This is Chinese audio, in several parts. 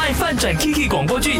卖饭转 Kiki 广播剧。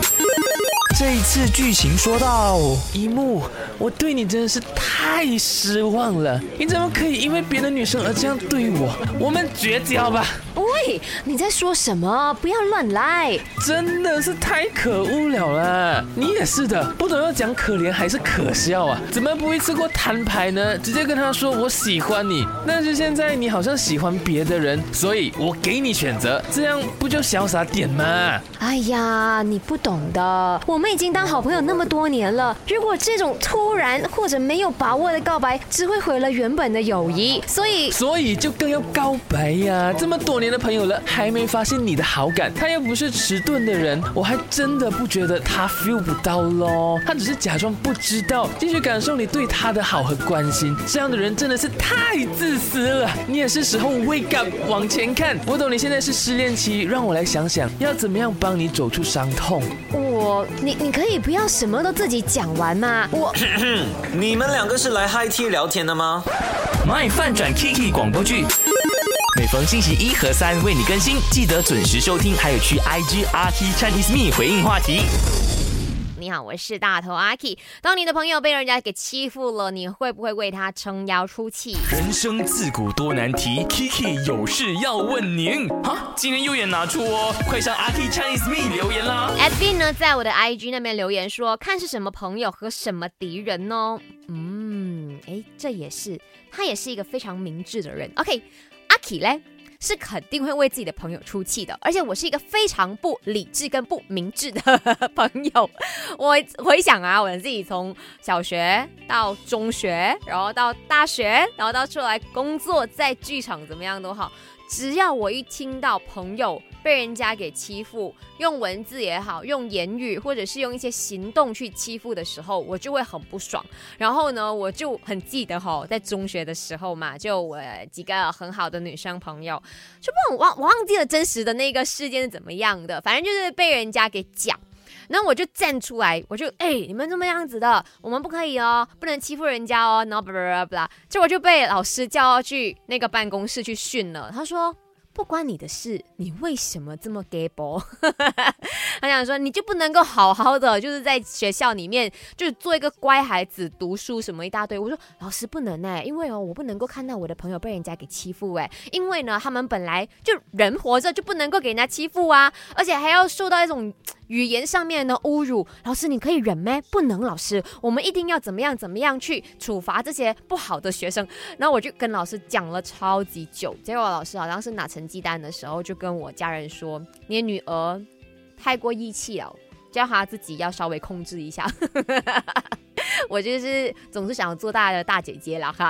这一次剧情说到一幕，我对你真的是太失望了。你怎么可以因为别的女生而这样对我？我们绝交吧！喂，你在说什么？不要乱来！真的是太可恶了啦！你也是的，不懂要讲可怜还是可笑啊？怎么不一次过摊牌呢？直接跟他说我喜欢你，但是现在你好像喜欢别的人，所以我给你选择，这样不就潇洒点吗？哎呀，你不懂的，我们已经当好朋友那么多年了。如果这种突然或者没有把握的告白，只会毁了原本的友谊。所以，所以就更要告白呀！这么多年的朋友了，还没发现你的好感，他又不是迟钝的人，我还真的不觉得他 feel 不到咯。他只是假装不知道，继续感受你对他的好和关心。这样的人真的是太自私了。你也是时候 wake up，往前看。我懂你现在是失恋期，让我来想想要怎么样帮你走出伤痛。我，你你可以不要什么都自己讲完吗？我，你们两个是来 High Tea 聊天的吗？？My 饭转 Kiki 广播剧，每逢星期一和三为你更新，记得准时收听，还有去 IG RT Chinese Me 回应话题。你好，我是大头阿 K。当你的朋友被人家给欺负了，你会不会为他撑腰出气？人生自古多难题，Kiki 有事要问您。哈，今天又也拿出哦，快上阿 K Chinese Me 留言啦。Edwin 呢，在我的 IG 那边留言说，看是什么朋友和什么敌人哦？嗯，哎，这也是，他也是一个非常明智的人。OK，阿 K 嘞。是肯定会为自己的朋友出气的，而且我是一个非常不理智跟不明智的朋友。我回想啊，我自己从小学到中学，然后到大学，然后到出来工作，在剧场怎么样都好，只要我一听到朋友被人家给欺负，用文字也好，用言语或者是用一些行动去欺负的时候，我就会很不爽。然后呢，我就很记得哈，在中学的时候嘛，就我几个很好的女生朋友，就忘忘忘记了真实的那个事件是怎么样的，反正就是被人家给讲。那我就站出来，我就哎，你们这么样子的，我们不可以哦，不能欺负人家哦。然后巴拉巴拉巴拉，结果就被老师叫去那个办公室去训了。他说。不关你的事，你为什么这么 gay 哈？他想说，你就不能够好好的，就是在学校里面，就是做一个乖孩子，读书什么一大堆。我说老师不能哎，因为哦，我不能够看到我的朋友被人家给欺负哎，因为呢，他们本来就人活着就不能够给人家欺负啊，而且还要受到一种语言上面的侮辱。老师，你可以忍咩？不能，老师，我们一定要怎么样怎么样去处罚这些不好的学生。然后我就跟老师讲了超级久，结果老师好像是拿成绩单的时候，就跟我家人说，你的女儿。太过义气了，叫他自己要稍微控制一下。我就是总是想做大家的大姐姐了哈。